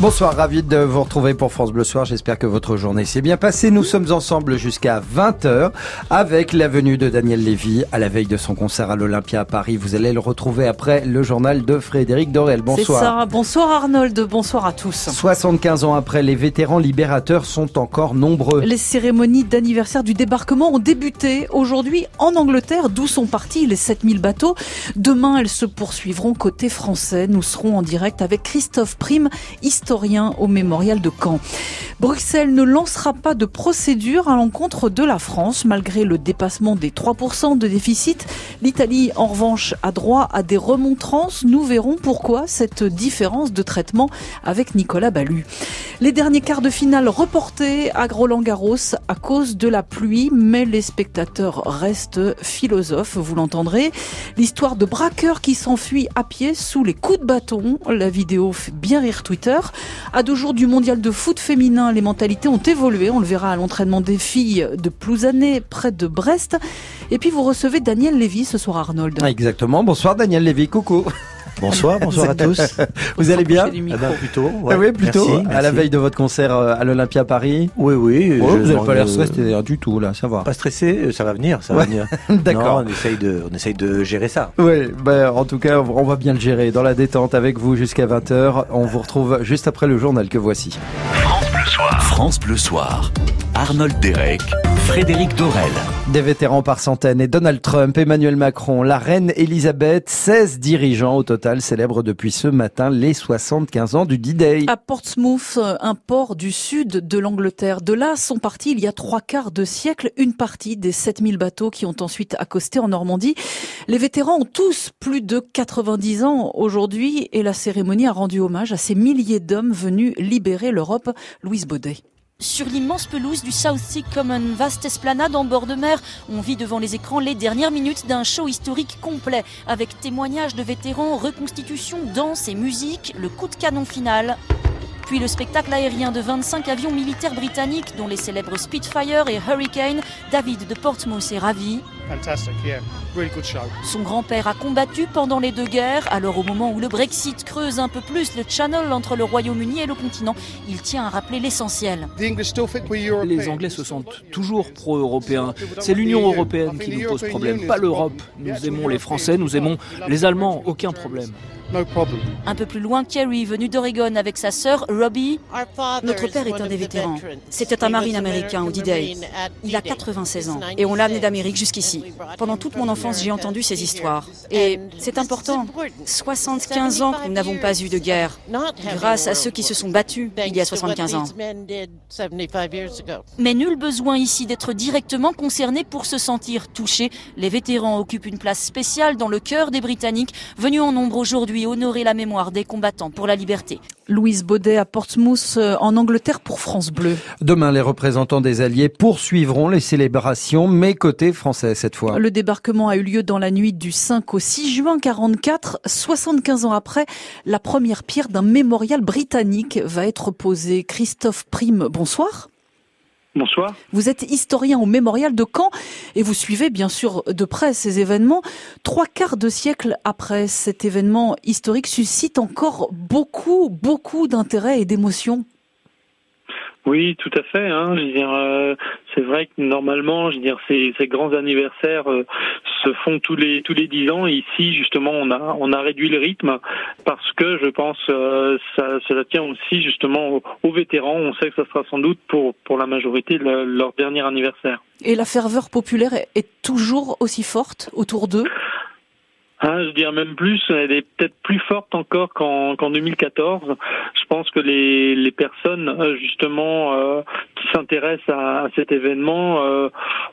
Bonsoir, ravi de vous retrouver pour France Bleu Soir. J'espère que votre journée s'est bien passée. Nous sommes ensemble jusqu'à 20h avec la venue de Daniel Lévy à la veille de son concert à l'Olympia à Paris. Vous allez le retrouver après le journal de Frédéric Dorel. Bonsoir. Ça. Bonsoir Arnold. Bonsoir à tous. 75 ans après, les vétérans libérateurs sont encore nombreux. Les cérémonies d'anniversaire du débarquement ont débuté aujourd'hui en Angleterre, d'où sont partis les 7000 bateaux. Demain, elles se poursuivront côté français. Nous serons en direct avec Christophe Prime, historien au mémorial de Caen. Bruxelles ne lancera pas de procédure à l'encontre de la France malgré le dépassement des 3% de déficit. L'Italie, en revanche, a droit à des remontrances. Nous verrons pourquoi cette différence de traitement avec Nicolas Ballu. Les derniers quarts de finale reportés à Roland-Garros à cause de la pluie, mais les spectateurs restent philosophes, vous l'entendrez. L'histoire de braqueurs qui s'enfuient à pied sous les coups de bâton. La vidéo fait bien rire Twitter. À deux jours du mondial de foot féminin, les mentalités ont évolué. On le verra à l'entraînement des filles de Plouzané, près de Brest. Et puis vous recevez Daniel Lévy ce soir, Arnold. Exactement. Bonsoir Daniel Lévy. Coucou. Bonsoir, bonsoir à tous. Vous allez bien ah ben, Plutôt. Ouais, oui, plutôt. Merci, à la veille de votre concert euh, à l'Olympia Paris. Oui, oui. Oh, vous n'avez pas l'air stressé du tout là, ça va. Pas stressé, ça va venir, ça va venir. D'accord. On essaye de, on essaye de gérer ça. Oui, ben, en tout cas, on va bien le gérer dans la détente avec vous jusqu'à 20h. On vous retrouve juste après le journal que voici. France Bleu Soir. France Bleu Soir. Arnold Derek, Frédéric Dorel. Des vétérans par centaines et Donald Trump, Emmanuel Macron, la reine Elisabeth, 16 dirigeants au total célèbrent depuis ce matin les 75 ans du D-Day. À Portsmouth, un port du sud de l'Angleterre. De là sont partis il y a trois quarts de siècle une partie des 7000 bateaux qui ont ensuite accosté en Normandie. Les vétérans ont tous plus de 90 ans aujourd'hui et la cérémonie a rendu hommage à ces milliers d'hommes venus libérer l'Europe. Louise Baudet. Sur l'immense pelouse du South Sea Common, vaste esplanade en bord de mer, on vit devant les écrans les dernières minutes d'un show historique complet, avec témoignages de vétérans, reconstitution, danse et musique, le coup de canon final. Puis le spectacle aérien de 25 avions militaires britanniques, dont les célèbres Spitfire et Hurricane. David de Portsmouth est ravi. Son grand-père a combattu pendant les deux guerres, alors au moment où le Brexit creuse un peu plus le channel entre le Royaume-Uni et le continent, il tient à rappeler l'essentiel. Les Anglais se sentent toujours pro-européens. C'est l'Union européenne qui nous pose problème, pas l'Europe. Nous aimons les Français, nous aimons les Allemands, aucun problème. Un peu plus loin, Kerry, venu d'Oregon avec sa sœur Robbie. Notre père est un des vétérans. C'était un marine américain au D-Day. Il a 96 ans et on l'a amené d'Amérique jusqu'ici. Pendant toute mon enfance, j'ai entendu ces histoires. Et c'est important. 75 ans que nous n'avons pas eu de guerre, grâce à ceux qui se sont battus il y a 75 ans. Mais nul besoin ici d'être directement concerné pour se sentir touché. Les vétérans occupent une place spéciale dans le cœur des Britanniques, venus en nombre aujourd'hui honorer la mémoire des combattants pour la liberté. Louise Baudet à Portsmouth en Angleterre pour France Bleu. Demain, les représentants des Alliés poursuivront les célébrations, mais côté français cette fois. Le débarquement a eu lieu dans la nuit du 5 au 6 juin 44. 75 ans après, la première pierre d'un mémorial britannique va être posée. Christophe Prime, bonsoir. Bonsoir. Vous êtes historien au mémorial de Caen et vous suivez bien sûr de près ces événements. Trois quarts de siècle après cet événement historique suscite encore beaucoup, beaucoup d'intérêt et d'émotion. Oui, tout à fait. Hein. Je veux dire, euh, c'est vrai que normalement, je veux dire, ces, grands anniversaires euh, se font tous les tous les dix ans. ici, justement, on a on a réduit le rythme parce que je pense euh, ça cela tient aussi justement aux, vétérans. On sait que ça sera sans doute pour pour la majorité le, leur dernier anniversaire. Et la ferveur populaire est toujours aussi forte autour d'eux? Ah, je dirais même plus, elle est peut-être plus forte encore qu'en qu'en 2014. Je pense que les, les personnes justement euh, qui s'intéressent à, à, cet événement euh,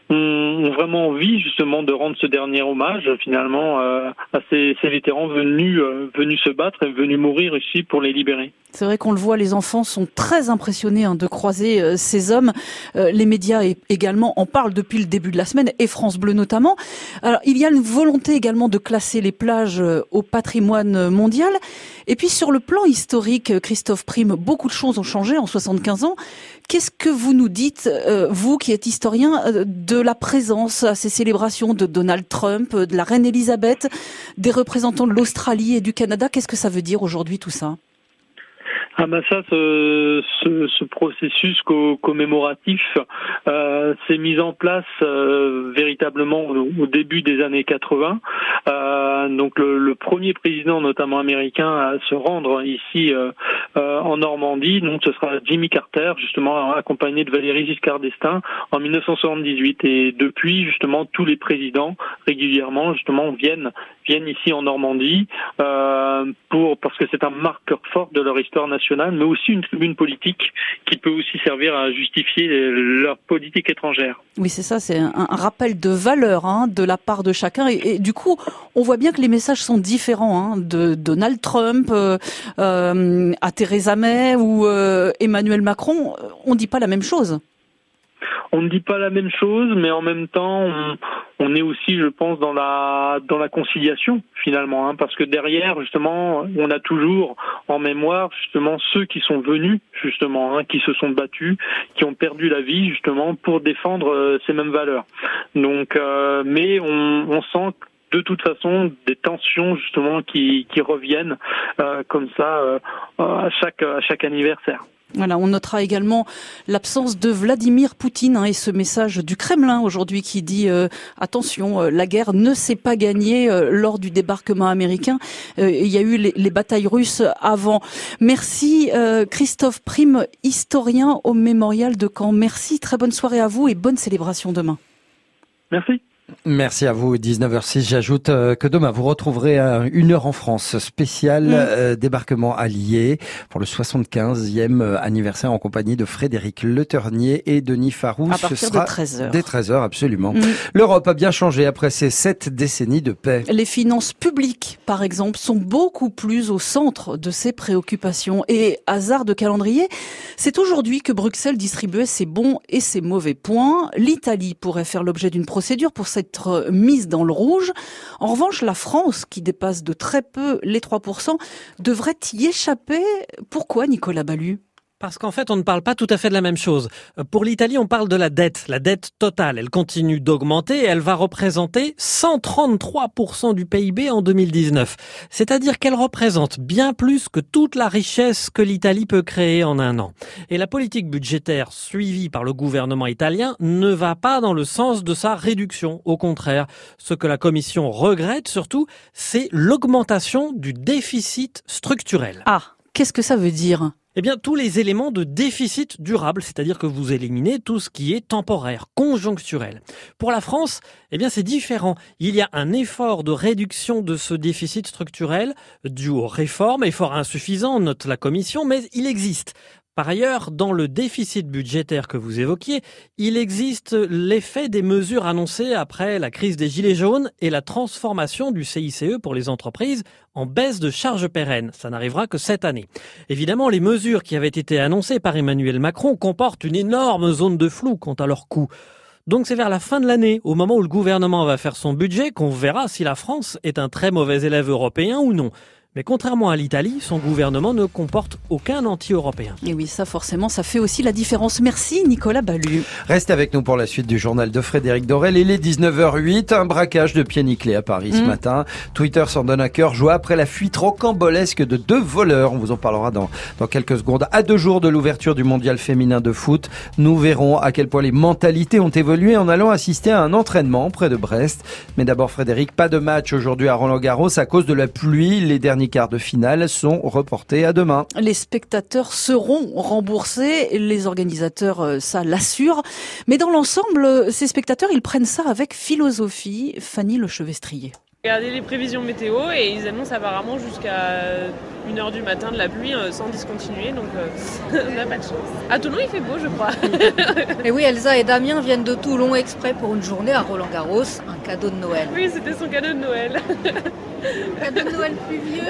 ont, vraiment envie justement de rendre ce dernier hommage finalement euh, à ces, vétérans venus venus se battre et venus mourir ici pour les libérer. C'est vrai qu'on le voit, les enfants sont très impressionnés hein, de croiser euh, ces hommes. Euh, les médias également en parlent depuis le début de la semaine, et France Bleu notamment. Alors, il y a une volonté également de classer les plages euh, au patrimoine mondial. Et puis sur le plan historique, Christophe Prime, beaucoup de choses ont changé en 75 ans. Qu'est-ce que vous nous dites, vous qui êtes historien, de la présence à ces célébrations de Donald Trump, de la reine Elisabeth, des représentants de l'Australie et du Canada? Qu'est-ce que ça veut dire aujourd'hui tout ça? Ah ben ce, ce, ce processus co commémoratif euh, s'est mis en place euh, véritablement au, début des années 80. Euh, donc le, premier président, notamment américain, à se rendre ici en Normandie, donc ce sera Jimmy Carter, justement accompagné de Valéry Giscard d'Estaing en 1978. Et depuis, justement, tous les présidents régulièrement, justement, viennent viennent ici en Normandie pour parce que c'est un marqueur fort de leur histoire nationale mais aussi une tribune politique qui peut aussi servir à justifier leur politique étrangère. Oui, c'est ça, c'est un, rappel de valeur hein, de la part de chacun. Et, du coup, on voit bien que les messages sont différents hein, de Donald Trump euh, euh, à Theresa May ou euh, Emmanuel Macron. On ne dit pas la même chose on ne dit pas la même chose, mais en même temps, on, est aussi, je pense, dans la conciliation finalement, hein, parce que derrière, justement, on a toujours en mémoire justement ceux qui sont venus justement, hein, qui se sont battus, qui ont perdu la vie justement pour défendre euh, ces mêmes valeurs. Donc, euh, mais on, sent de toute façon des tensions justement qui, qui reviennent euh, comme ça à chaque à chaque anniversaire. Voilà, on notera également l'absence de Vladimir Poutine hein, et ce message du Kremlin aujourd'hui qui dit euh, attention, euh, la guerre ne s'est pas gagnée euh, lors du débarquement américain. il y a eu les, les batailles russes avant. Merci Christophe Prime, historien au mémorial de Caen. Merci, très bonne soirée à vous et bonne célébration demain. Merci. Merci à vous. 19h06. J'ajoute euh, que demain, vous retrouverez une heure en France spéciale mm. euh, débarquement allié pour le 75e euh, anniversaire en compagnie de Frédéric Leternier et Denis Farou. À partir de 13h. Dès 13h, absolument. Mm. L'Europe a bien changé après ces sept décennies de paix. Les finances publiques, par exemple, sont beaucoup plus au centre de ses préoccupations. Et hasard de calendrier, c'est aujourd'hui que Bruxelles distribuait ses bons et ses mauvais points. L'Italie pourrait faire l'objet d'une procédure pour être mise dans le rouge. En revanche, la France, qui dépasse de très peu les 3%, devrait y échapper. Pourquoi, Nicolas Ballu parce qu'en fait, on ne parle pas tout à fait de la même chose. Pour l'Italie, on parle de la dette, la dette totale. Elle continue d'augmenter et elle va représenter 133% du PIB en 2019. C'est-à-dire qu'elle représente bien plus que toute la richesse que l'Italie peut créer en un an. Et la politique budgétaire suivie par le gouvernement italien ne va pas dans le sens de sa réduction. Au contraire, ce que la Commission regrette surtout, c'est l'augmentation du déficit structurel. Ah, qu'est-ce que ça veut dire? Eh bien, tous les éléments de déficit durable, c'est-à-dire que vous éliminez tout ce qui est temporaire, conjoncturel. Pour la France, eh bien, c'est différent. Il y a un effort de réduction de ce déficit structurel dû aux réformes, effort insuffisant, note la Commission, mais il existe. Par ailleurs, dans le déficit budgétaire que vous évoquiez, il existe l'effet des mesures annoncées après la crise des Gilets jaunes et la transformation du CICE pour les entreprises en baisse de charges pérennes. Ça n'arrivera que cette année. Évidemment, les mesures qui avaient été annoncées par Emmanuel Macron comportent une énorme zone de flou quant à leur coût. Donc c'est vers la fin de l'année, au moment où le gouvernement va faire son budget, qu'on verra si la France est un très mauvais élève européen ou non. Mais contrairement à l'Italie, son gouvernement ne comporte aucun anti-européen. Et oui, ça forcément, ça fait aussi la différence. Merci Nicolas Ballu. Restez avec nous pour la suite du journal de Frédéric Dorel. Il est 19h08, un braquage de pieds nickelés à Paris ce mm. matin. Twitter s'en donne à cœur joie après la fuite rocambolesque de deux voleurs. On vous en parlera dans, dans quelques secondes. À deux jours de l'ouverture du mondial féminin de foot, nous verrons à quel point les mentalités ont évolué en allant assister à un entraînement près de Brest. Mais d'abord Frédéric, pas de match aujourd'hui à Roland Garros à cause de la pluie. Les derniers quarts de finale sont reportés à demain. Les spectateurs seront remboursés, les organisateurs, euh, ça l'assure. Mais dans l'ensemble, ces spectateurs, ils prennent ça avec philosophie. Fanny Lechevestrier. Regardez les prévisions météo et ils annoncent apparemment jusqu'à 1h du matin de la pluie euh, sans discontinuer, donc euh, on n'a pas de chance. À Toulon, il fait beau, je crois. et oui, Elsa et Damien viennent de Toulon exprès pour une journée à Roland-Garros, un cadeau de Noël. Oui, c'était son cadeau de Noël. cadeau de Noël plus vieux,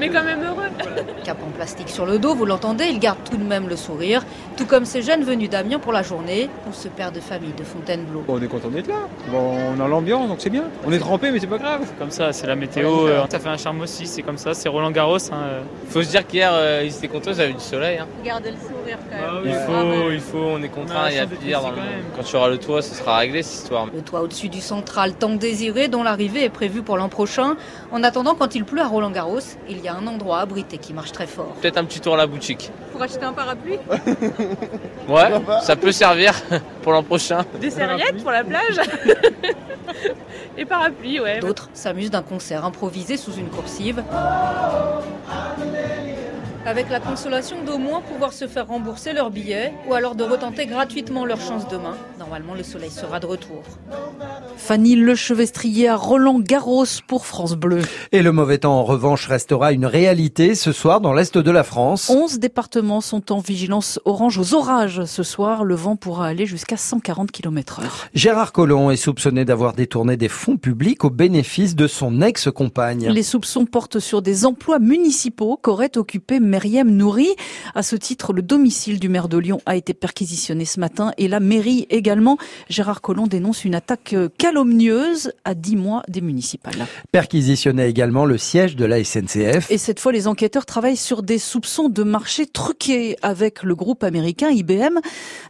mais quand même heureux. Cap en plastique sur le dos, vous l'entendez, il garde tout de même le sourire, tout comme ces jeunes venus d'Amiens pour la journée, ou ce père de famille de Fontainebleau. On est content d'être là, on a l'ambiance, donc c'est bien. On est trempé, mais c'est pas grave. Comme ça, c'est la météo. Euh, ça fait un charme aussi, c'est comme ça, c'est Roland Garros. Hein, euh. Faut se dire qu'hier, euh, ils étaient contents, ils avaient du soleil. Hein. Gardez le sourire quand même. il faut, il faut, on est contraint, il y a pire dans le Quand tu auras le toit, ce sera réglé cette histoire. Le toit au-dessus du central, tant désiré, dont l'arrivée est prévue pour l'an prochain. En attendant, quand il pleut à Roland Garros, il y a un endroit abrité qui marche très fort. Peut-être un petit tour à la boutique. Pour acheter un parapluie Ouais, ça peut servir pour l'an prochain. Des serviettes pour la plage Et parapluie, ouais. D'autres s'amusent d'un concert improvisé sous une coursive. Avec la consolation d'au moins pouvoir se faire rembourser leur billet ou alors de retenter gratuitement leur chance demain. Normalement, le soleil sera de retour. Fanny Lechevestrier à Roland Garros pour France Bleu. Et le mauvais temps, en revanche, restera une réalité ce soir dans l'est de la France. 11 départements sont en vigilance orange aux orages. Ce soir, le vent pourra aller jusqu'à 140 km heure. Gérard Collomb est soupçonné d'avoir détourné des fonds publics au bénéfice de son ex-compagne. Les soupçons portent sur des emplois municipaux qu'aurait occupé Myriam Nouri. À ce titre, le domicile du maire de Lyon a été perquisitionné ce matin et la mairie également. Gérard Collomb dénonce une attaque calomnieuse à 10 mois des municipales. Perquisitionné également le siège de la SNCF. Et cette fois, les enquêteurs travaillent sur des soupçons de marché truqué avec le groupe américain IBM.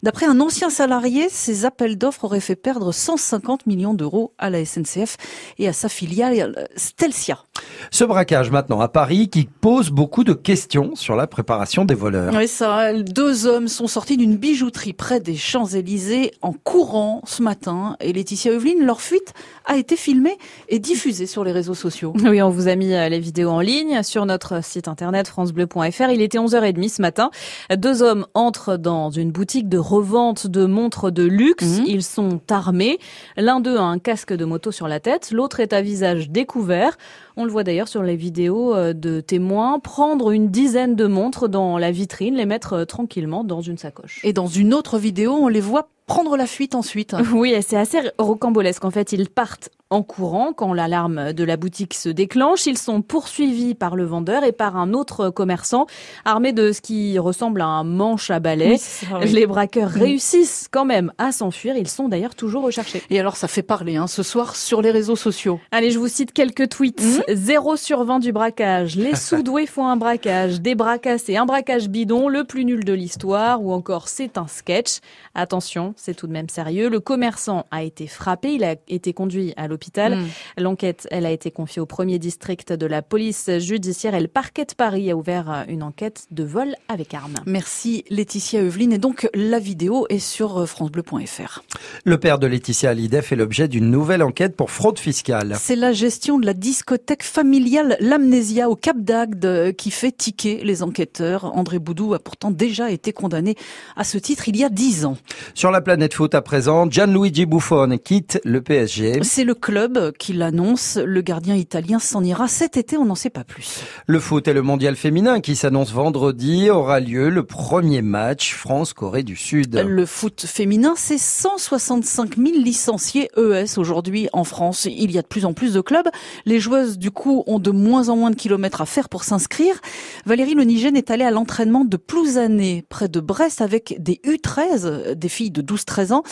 D'après un ancien salarié, ces appels d'offres auraient fait perdre 150 millions d'euros à la SNCF et à sa filiale Stelcia. Ce braquage maintenant à Paris qui pose beaucoup de questions sur la préparation des voleurs. Oui, ça. Deux hommes sont sortis d'une bijouterie près des Champs-Élysées en courant ce matin et Laetitia Eveline, leur fuite a été filmée et diffusée sur les réseaux sociaux. Oui, on vous a mis euh, les vidéos en ligne sur notre site internet francebleu.fr. Il était 11h30 ce matin. Deux hommes entrent dans une boutique de revente de montres de luxe. Ils sont armés. L'un d'eux a un casque de moto sur la tête, l'autre est à visage découvert. On le voit d'ailleurs sur les vidéos euh, de témoins prendre une dizaine de montres dans la vitrine, les mettre euh, tranquillement dans une sacoche. Et dans une autre vidéo, on les voit prendre la fuite ensuite. Oui, et c'est assez rocambolesque. En fait, ils partent en courant quand l'alarme de la boutique se déclenche. Ils sont poursuivis par le vendeur et par un autre commerçant armé de ce qui ressemble à un manche à balai. Oui. Les braqueurs Mm. réussissent quand même à s'enfuir. Ils sont d'ailleurs toujours recherchés. Et alors, ça fait parler hein, ce soir sur les réseaux sociaux. Allez, je vous cite quelques tweets. 0 sur 20 du braquage. Les sous-doués font un braquage. Des bras cassés, un braquage bidon, le plus nul de l'histoire. Ou encore, c'est un sketch. Attention, c'est tout de même sérieux. Le commerçant a été frappé. Il a été conduit à l'hôpital. Mm. L'enquête, elle a été confiée au premier district de la police judiciaire et le parquet de Paris a ouvert euh, une enquête de vol avec arme. Merci Laetitia Eveline. Et donc, la vidéo est sur euh, francebleu.fr. Le père de Laetitia Hallyday fait l'objet d'une nouvelle enquête pour fraude fiscale. C'est la gestion de la discothèque familiale L'Amnésia au Cap d'Agde qui fait tiquer les enquêteurs. André Boudou a pourtant déjà été condamné à ce titre il y a dix ans. Sur la planète foot à présent, Gianluigi Buffon quitte le PSG. C'est le club qui l'annonce. Le gardien italien s'en ira cet été, on n'en sait pas plus. Le foot et le mondial féminin qui s'annonce vendredi aura lieu le premier match France-Corée du Sud. Le foot féminin, c'est 165 000 licenciés ES aujourd'hui en France. Il y a de plus en plus de clubs. Les joueuses, du coup, ont de moins en moins de kilomètres à faire pour s'inscrire. Valérie Lenigène est allée à l'entraînement de Plouzané, près de Brest, avec des U13, des filles de 12-13 ans.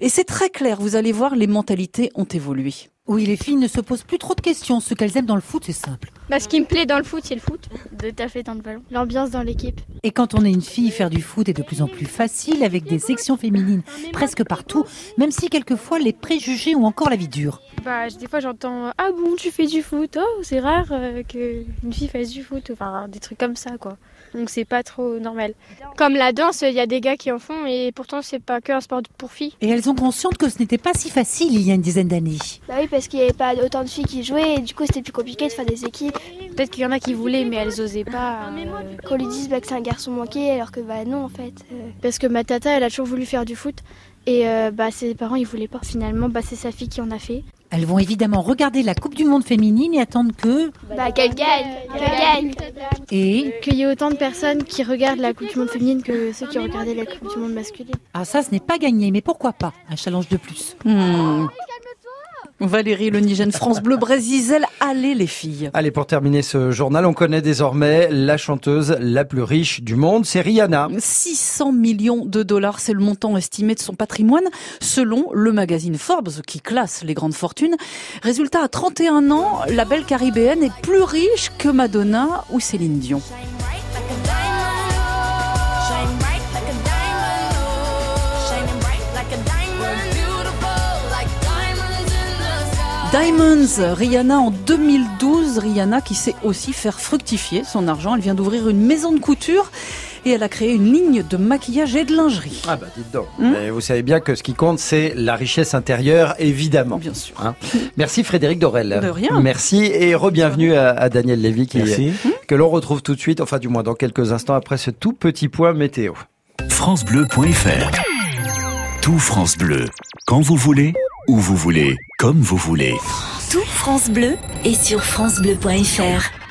Et c'est très clair, vous allez voir, les mentalités ont évolué. Oui, les filles ne se posent plus trop de questions. Ce qu'elles aiment dans le foot, c'est simple. Bah, ce qui me plaît dans le foot, c'est le foot, de taffer dans le ballon, l'ambiance dans l'équipe. Et quand on est une fille, faire du foot est de plus en plus facile avec des sections féminines presque partout, même si quelquefois les préjugés ont encore la vie dure. Bah, des fois j'entends Ah bon, tu fais du foot? Oh, c'est rare euh, qu'une fille fasse du foot. Enfin, des trucs comme ça, quoi. Donc c'est pas trop normal. Comme la danse, il y a des gars qui en font et pourtant c'est pas que un sport pour filles. Et elles ont conscience que ce n'était pas si facile il y a une dizaine d'années. Bah oui, parce qu'il n'y avait pas autant de filles qui jouaient et du coup c'était plus compliqué de faire des équipes. Peut-être qu'il y en a qui voulaient mais elles osaient pas. euh, Qu'on lui dise bah, que c'est un garçon manqué alors que bah non en fait. euh. Parce que ma tata elle a toujours voulu faire du foot et euh, bah ses parents ils voulaient pas. Finalement bah c'est sa fille qui en a fait. Elles vont évidemment regarder la Coupe du Monde féminine et attendre que... Bah qu'elle gagne, qu'elle gagne. Et... Qu'il y ait autant de personnes qui regardent la Coupe du Monde féminine que ceux qui regardé la Coupe du Monde masculine. Ah ça, ce n'est pas gagné, mais pourquoi pas? Un challenge de plus. Hmm. Valérie Lenigène, France Bleu, Brésil, allez les filles. Allez, pour terminer ce journal, on connaît désormais la chanteuse la plus riche du monde, c'est Rihanna. 600 millions de dollars, c'est le montant estimé de son patrimoine, selon le magazine Forbes, qui classe les grandes fortunes. Résultat, à 31 ans, la belle caribéenne est plus riche que Madonna ou Céline Dion. Diamonds, Rihanna en 2012. Rihanna qui sait aussi faire fructifier son argent. Elle vient d'ouvrir une maison de couture et elle a créé une ligne de maquillage et de lingerie. Ah bah dites donc. Mais vous savez bien que ce qui compte, c'est la richesse intérieure, évidemment. Bien sûr. Hein. Merci Frédéric Dorel. De rien. Merci et re-bienvenue à, à Daniel Lévy qui, Merci. que l'on retrouve tout de suite, enfin du moins dans quelques instants après ce tout petit point météo. FranceBleu.fr Tout France Bleu. Quand vous voulez, où vous voulez, comme vous voulez. Tout France Bleu est sur francebleu.fr.